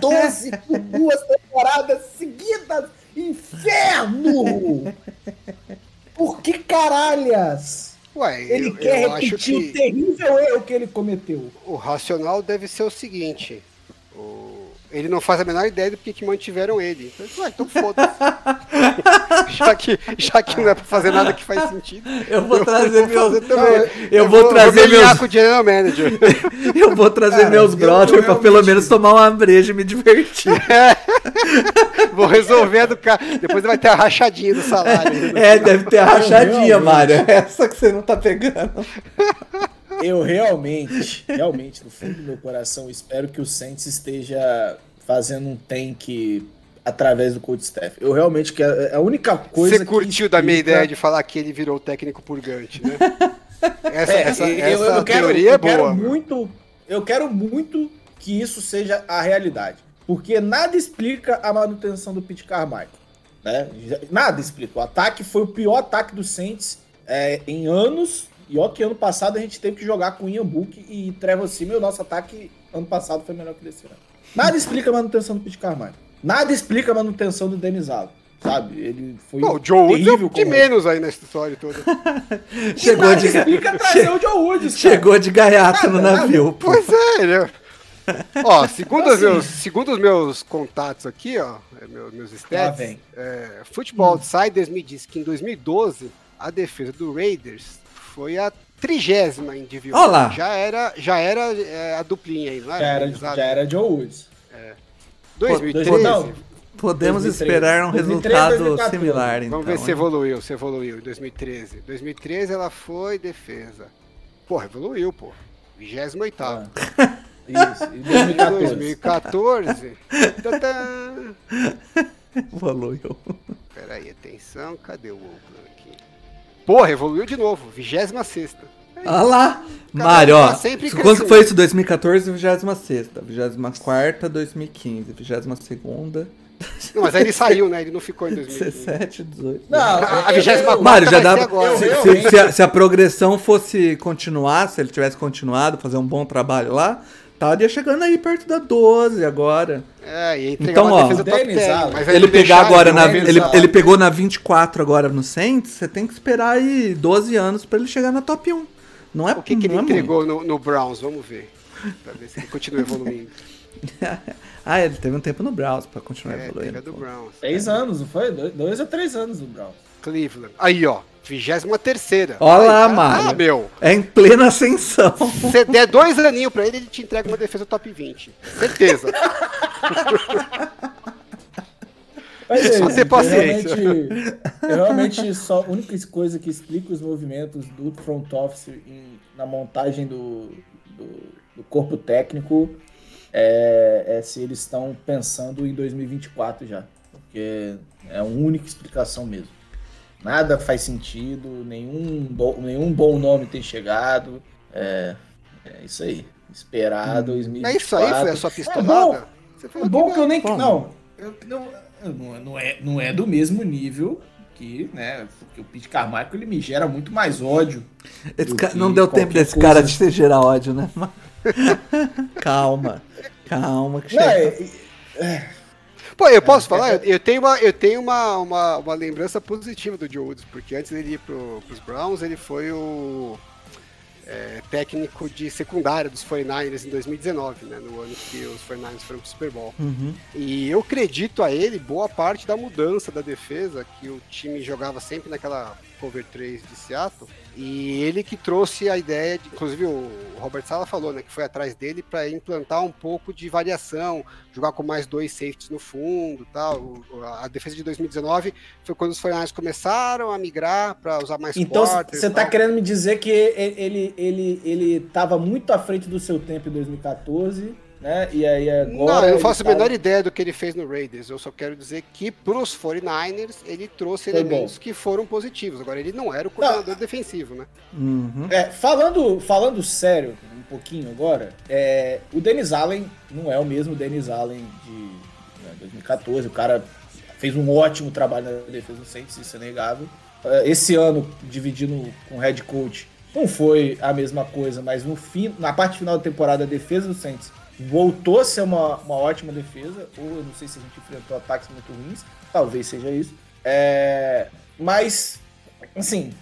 12 por duas temporadas seguidas? Inferno! Por que caralhas? Ué, Ele eu, quer eu repetir o que terrível erro que ele cometeu. o racional deve ser o seguinte: o- ele não faz a menor ideia do que, que mantiveram ele. Então, ué, então foda-se. já, que, já que não é pra fazer nada que faz sentido. Eu vou trazer vou meus. Eu vou trazer alinhar meus. com o general manager. Eu vou trazer Cara, meus eu- brothers pra pelo menos tomar uma breja e me divertir. Vou resolver do cara. Depois vai ter a rachadinha do salário. É, deve ter a rachadinha. Mário. Essa que você não tá pegando. Eu realmente, realmente, no fundo do meu coração, espero que o Saints esteja fazendo um tank através do coach staff. Eu realmente quero. é A única coisa. Você curtiu que da minha explica- ideia de falar que ele virou técnico purgante, né? Essa, É, essa, eu, essa eu quero, teoria eu é quero boa. muito. Eu quero muito que isso seja a realidade. Porque nada explica a manutenção do Pete Carmichael. Né? Nada explica. O ataque foi o pior ataque do Saints é, em anos. E ó que ano passado a gente teve que jogar com Ian Book e Trevor Simon. E o nosso ataque ano passado foi melhor que desse ano. Nada explica a manutenção do Pete Carvalho. Nada explica a manutenção do Denis Allen. Sabe? Ele foi Pô, o Joe Woods é o como- menos aí nessa história toda. Chegou nada de, explica trazer o Joe Woods, cara. chegou de gaiato no navio. pô. Pois é, né? Ó, segundo, os Assim. meus, segundo os meus contatos aqui, ó, é, meus, meus stats, é, Futebol Outsiders me disse que em 2012 a defesa do Raiders foi a trigésima em lá. Já era, já era é, a duplinha aí, não era? Já era, Exato. já era Joe Woods. 2013. Não, Podemos 2013. esperar um 2013, resultado 2014. similar, então. Vamos ver se hein? evoluiu, se evoluiu em 2013. 2013 ela foi defesa. Porra, evoluiu, pô. 28 Ah, Isso, em 2014. 2014. Tadã. Evoluiu. Peraí, atenção, cadê o Oakland? Porra, evoluiu de novo, 26 Olha lá. Mário, ó. tá que foi isso? 2014, 26. 24, 2015. 22. Não, mas aí ele saiu, né? Ele não ficou em 2015. 17, 18. Não, A eu- 24 eu- Mário, já agora. Eu- Se, se- se a, se a progressão fosse continuar, se ele tivesse continuado, fazer um bom trabalho lá, estaria chegando aí perto da 12 agora. É, e Então, ó, defesa top Dennis 10. Allen. Mas aí Ele pegar agora na. Ele, ele pegou na 24 agora no Saints, você tem que esperar aí 12 anos pra ele chegar na top 1. Não é O que, que ele não é entregou no, no Browns? Vamos ver. Pra ver se ele continua evoluindo. ah, ele teve um tempo no Browns pra continuar É, evoluindo. pega do. Browns. Três anos, não foi? Dois, dois ou três anos do Brown. Cleveland. Aí, ó. 23 Olha lá, Ah, Mário. meu. É em plena ascensão. Se você der dois aninhos pra ele, ele te entrega uma defesa top 20. Certeza. Mas é Só ter eu paciência. Realmente, eu realmente só a única coisa que explica os movimentos do front office em- na montagem do, do, do corpo técnico é, é se eles estão pensando em 2024 já. Porque é a única explicação mesmo. Nada faz sentido, nenhum, bo- nenhum bom nome tem chegado. É, é isso aí. Esperar 2024. É isso aí, foi a sua É bom, pistolada? Você é falou bom que eu nem. Como? Não, eu, não, não, é, não é do mesmo nível que, né? Porque o Pete Carmichael ele me gera muito mais ódio. Ca- que Não deu tempo desse cara de se gerar ódio, né? calma. Calma, que Não, chega. é- Pô, eu posso falar? Eu, eu tenho, uma, eu tenho uma, uma, uma lembrança positiva do Joe Woods, porque antes dele ir pro, pros Browns, ele foi o é, técnico de secundária dos 49ers em 2019, né? No ano que os 49ers foram pro Super Bowl. Uhum. E eu acredito a ele boa parte da mudança da defesa, que o time jogava sempre naquela cover 3 de Seattle. E ele que trouxe a ideia, de, inclusive o Robert Sala falou, né, que foi atrás dele para implantar um pouco de variação, jogar com mais dois safeties no fundo, tal. A defesa de 2019 foi quando os 49ers começaram a migrar para usar mais Então você e tá tal. querendo me dizer que ele, ele, ele, ele tava muito à frente do seu tempo em 2014, né? E aí agora. Não, eu não faço a tá- menor ideia do que ele fez no Raiders. Eu só quero dizer que pros 49ers ele trouxe Foi elementos que foram positivos. Agora, ele não era o coordenador defensivo, né? Uhum. É, falando, falando sério, um pouquinho agora, é, o Dennis Allen não é o mesmo Dennis Allen de né, 2014. O cara fez um ótimo trabalho na defesa do Saints, isso é negável. É, Esse ano, dividindo com o head coach, não foi a mesma coisa, mas no fim, na parte final da temporada, a defesa do Saints voltou a ser uma, uma ótima defesa. Ou eu não sei se a gente enfrentou ataques muito ruins, talvez seja isso. É, mas, assim,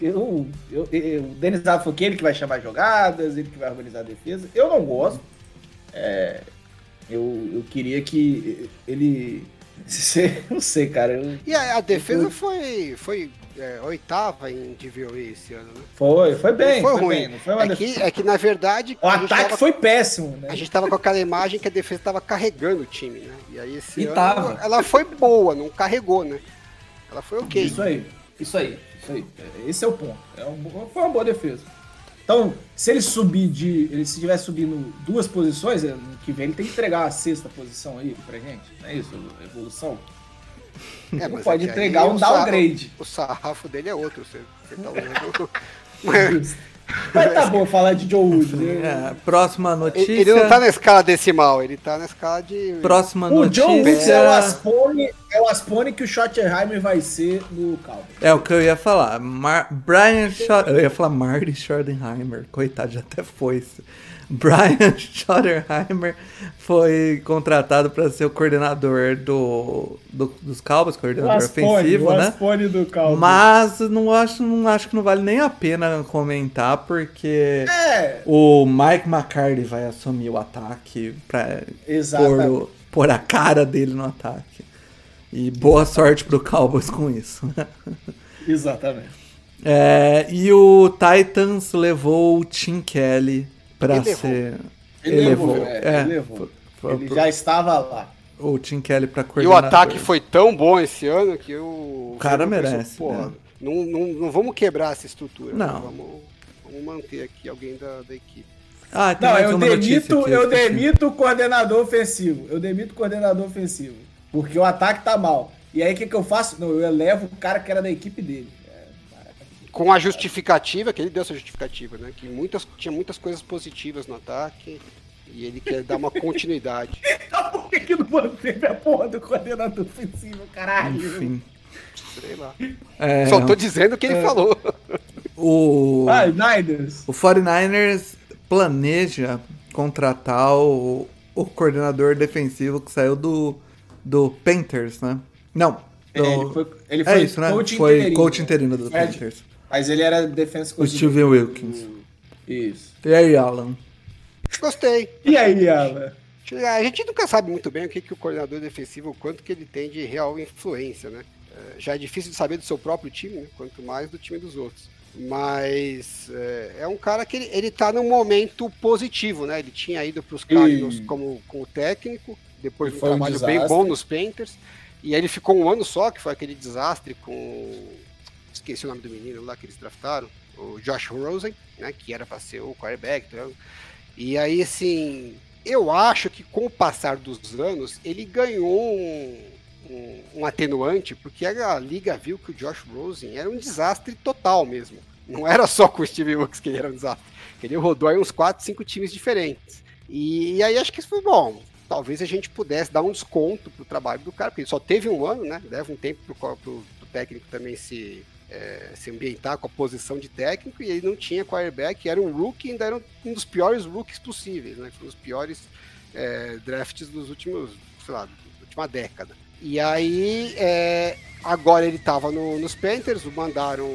eu, eu, eu- o Denis foi ele que vai chamar jogadas, ele que vai organizar a defesa. Eu não gosto. É, eu, eu queria que ele. Não sei, cara. eu- E a, a defesa foi, foi é, oitava em DVOE esse ano, né? foi, foi bem. Não Foi, foi ruim. bem. Não foi uma É que, é que, na verdade, O ataque tava- foi péssimo, né? A gente tava com aquela imagem que a defesa tava carregando o time, né? E aí esse E ano tava. ela foi boa, não carregou, né? Ela foi ok. Isso aí, isso aí, isso aí. Esse é o ponto. É um, foi uma boa defesa. Então, se ele subir de. Ele se tiver subindo duas posições, ano que vem ele tem que entregar a sexta posição aí pra gente. Não é isso? Evolução? É, pode é entregar um downgrade. O sarrafo dele é outro, você, você tá usando. Mas Mas tá bom falar de Joe Wood. né? É, próxima notícia. ele ele não tá na escala decimal, ele tá na escala de. Próxima O Joe Woods notícia. é o Aspone, é o Aspone que o Schottenheimer vai ser no Calvo. É o que eu ia falar. Mar Brian Schott... Eu ia falar Marty Schottenheimer. Coitado, já até foi isso. Brian Schottenheimer foi contratado para ser o coordenador do, do dos Cowboys, coordenador Aspone, ofensivo, né? Mas não acho, não acho que não vale nem a pena comentar, porque É, o Mike McCarthy vai assumir o ataque Exatamente. pôr, pôr a cara dele no ataque. E boa sorte pro Cowboys com isso. exatamente. É, e o Titans levou o Tim Kelly levou. ser. Ele levou, é, ele levou. foi- foi Ele pro- já estava lá. O Tim Kelly pra E o ataque foi tão bom esse ano que o. O cara pensou, merece, Porra, né? não, não, não vamos quebrar essa estrutura. né? Não. Vamos, vamos manter aqui alguém da, da equipe. Ah, tem Não, mais eu demito, aqui, eu demito o coordenador ofensivo. Eu demito o coordenador ofensivo. Porque o ataque tá mal. E aí o que, que eu faço? Não, eu elevo o cara que era da equipe dele. É, Com a justificativa, que ele deu essa justificativa, né? Que muitas, tinha muitas coisas positivas no ataque e ele quer dar uma continuidade. Então por que, que não manteve a porra do coordenador ofensivo, caralho? Enfim. Sei lá. É, Só tô dizendo o que ele falou. o, Niners. o 49ers planeja contratar o, o coordenador defensivo que saiu do, do Panthers, né? Não. do- É, ele foi, ele é foi isso, né? coach foi interino, coach né? interino do É, Panthers. Mas ele era defense O Steven Wilkins. Isso. E aí, Alan? Gostei. E aí, Alan? A gente nunca sabe muito bem o que, que o coordenador defensivo, o quanto que ele tem de real influência, né? É, Já é difícil de saber do seu próprio time, né? quanto mais do time dos outros. Mas é, é um cara que ele, ele tá num momento positivo, né? Ele tinha ido para os Cardinals E- como, como técnico, depois de um foi um trabalho bem bom nos Panthers. E aí ele ficou um ano só, que foi aquele desastre com. Esqueci o nome do menino lá que eles draftaram, o Josh Rosen, né? Que era para ser o quarterback. Então, e aí, assim, eu acho que com o passar dos anos, ele ganhou um, um- um atenuante, porque a liga viu que o Josh Rosen era um desastre total mesmo. Não era só com o Steve Wilkes que ele era um desastre. Ele rodou aí uns 4, 5 times diferentes. E, aí acho que isso foi bom. Talvez a gente pudesse dar um desconto pro trabalho do cara, porque ele só teve um ano, né? Leva um tempo pro, pro, pro técnico também se, é, se ambientar com a posição de técnico, e ele não tinha quarterback, era um rookie, ainda era um, um dos piores rookies possíveis, né? Foi um dos piores é, drafts dos últimos, sei lá, da última década. E aí, é, agora ele estava no, nos Panthers, o mandaram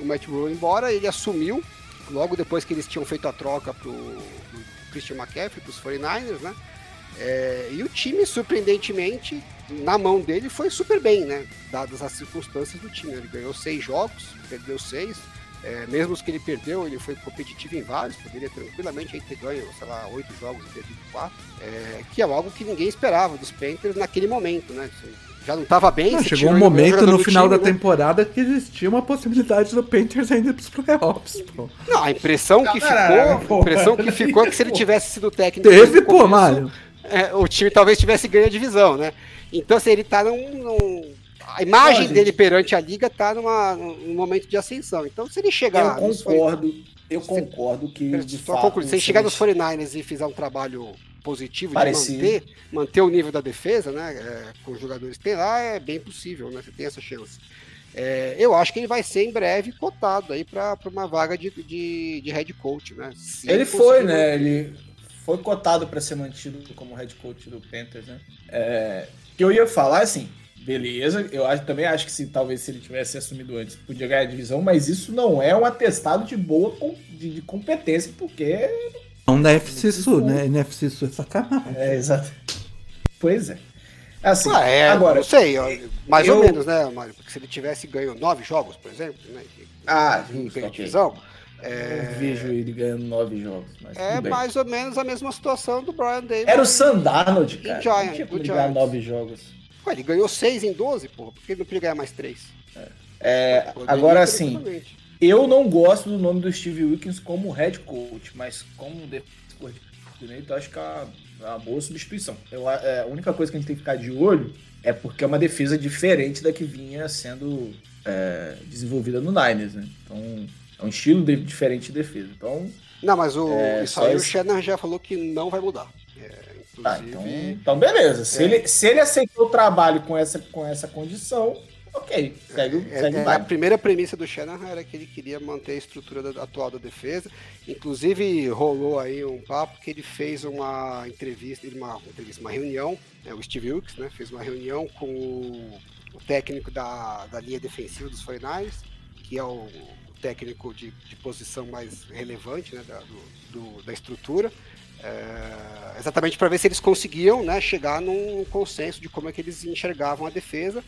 o Matt Rule embora, ele assumiu, logo depois que eles tinham feito a troca pro, pro Christian McCaffrey, pros 49ers, né? É, e o time, surpreendentemente, na mão dele foi super bem, né? Dadas as circunstâncias do time. Ele ganhou seis jogos, perdeu seis. É, mesmo os que ele perdeu, ele foi competitivo em vários, poderia tranquilamente aí ter ganho, sei lá, oito jogos e perdido quatro. É, que é algo que ninguém esperava dos Panthers naquele momento, né? Já não estava bem. Não, chegou um momento no final time, da né? temporada que existia uma possibilidade do Panthers ainda ir pros playoffs, pô. Não, a impressão que ficou, pô. a impressão que ficou é que se ele tivesse sido técnico Teve, pô, começo, Mário. É, o time talvez tivesse ganho a divisão, né? Então, assim, ele tá num. num- a imagem Olha, dele perante a liga tá numa, num momento de ascensão. Então, se ele chegar. Eu concordo. Eu Se- concordo que de Só fato, concluir, se ele chegar nos se- 49ers e fizer um trabalho positivo Parecido. de manter, manter o nível da defesa, né? é, com os jogadores que tem lá, é bem possível, né? Você tem essa chance. É, eu acho que ele vai ser em breve cotado aí para uma vaga de, de, de head coach, né? Se Ele foi, né? Ele foi cotado para ser mantido como head coach do Panthers, né? É, que eu ia falar assim, beleza, eu acho, também acho que se talvez se ele tivesse assumido antes, podia ganhar a divisão, mas isso não é um atestado de boa de, de competência, porque Não da FC Sul, né? NFC Sul é sacanagem. é exato. Pois é. Assim, Ah, é, agora, não sei, mais eu- ou menos, né, Mário? Porque se ele tivesse ganho nove jogos, por exemplo, né? ah, justo, ganho a ok. Divisão, Eu é, vejo ele ganhando nove jogos, mas é mais ou menos a mesma situação do Brian Davis. Era o Sandarnold, cara. Giant, não tinha como ele ganhar nove jogos. Ué, ele ganhou seis em 12, porra, por que ele não podia ganhar mais três? É, Poderia agora, assim. Eu não gosto do nome do Steve Wilkins como head coach, mas como coordenador, eu acho que é uma, é uma boa substituição. Eu, é, a única coisa que a gente tem que ficar de olho é porque é uma defesa diferente da que vinha sendo é, desenvolvida no Niners, né? Então, é um estilo de- diferente de defesa. Então, Não, mas o, É, isso aí o Shannon já falou que não vai mudar. É, Tá, então, então, beleza. Se, é. ele, se ele aceitou o trabalho com essa, com essa condição, ok. Segue, é, segue é, a primeira premissa do Shanahan era que ele queria manter a estrutura da, atual da defesa. Inclusive, rolou aí um papo que ele fez uma entrevista, uma, entrevista, uma reunião, né, o Steve Wilkes, né, fez uma reunião com o, o técnico da, da linha defensiva dos 49 que é o técnico de, de posição mais relevante né, da, do, do, da estrutura. É, exatamente para ver se eles conseguiam né, chegar num consenso de como é que eles enxergavam a defesa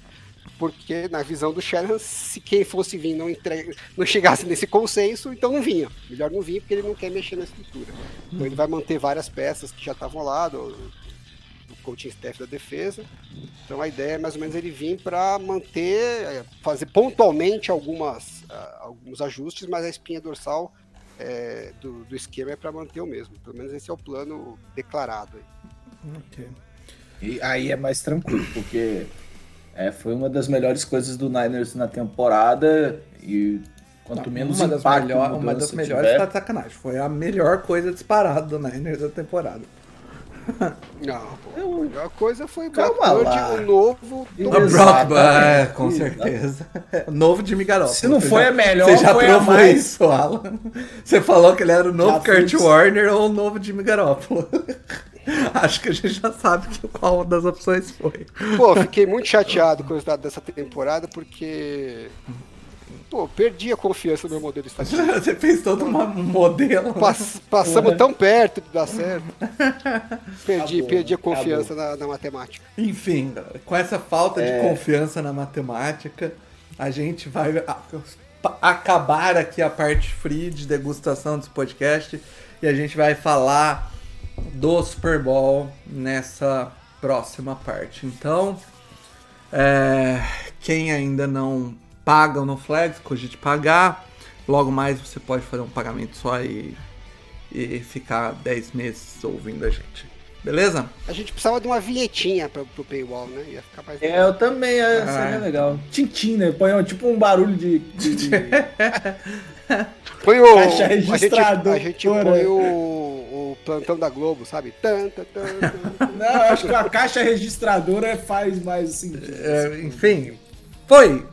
porque na visão do Shanahan, se quem fosse vir não, entre... não chegasse nesse consenso, então não vinha. Melhor não vir porque ele não quer mexer na estrutura. Então ele vai manter várias peças que já estavam lá do coaching staff da defesa. Então a ideia é mais ou menos ele vir para manter, é, fazer pontualmente algumas, uh, alguns ajustes, mas a espinha dorsal é, do, do, esquema é para manter o mesmo. Pelo menos esse é o plano declarado. Aí. Okay. E aí é mais tranquilo, porque é, foi uma das melhores coisas do Niners na temporada e quanto menos uma das melhor, Uma das melhores tiver... tá de sacanagem. Foi a melhor coisa disparada do Niners da temporada. Não, pô, a melhor coisa foi Calma o novo Brock, é, com certeza. O novo Jimmy Garoppolo. Se não foi já, a melhor, você já provou mais... isso, Alan. Você falou que ele era o novo já Kurt Warner ou o novo Jimmy Garoppolo. Acho que a gente já sabe qual das opções foi. Pô, fiquei muito chateado com o resultado dessa temporada porque. Pô, perdi a confiança no meu modelo estatístico. Você fez todo um modelo. Pass, passamos tão perto de dar certo. Perdi, acabou, perdi a confiança na, na, matemática. Enfim, com essa falta é... de confiança na matemática, a gente vai acabar aqui a parte free de degustação desse podcast e a gente vai falar do Super Bowl nessa próxima parte. Então, é, quem ainda não paga no Flex, cogite pagar. Logo mais você pode fazer um pagamento só e, e ficar 10 meses ouvindo a gente. Beleza? A gente precisava de uma vinhetinha pra, pro paywall, né? Ia ficar mais. É, eu também, é, ah. seria legal. Tintim, né? Põe tipo um barulho de. de... põe o. Caixa registrador. A gente, a gente põe o o plantão da Globo, sabe? Tan, tan, tan, Não, acho que a caixa registradora faz mais sentido. É, enfim, foi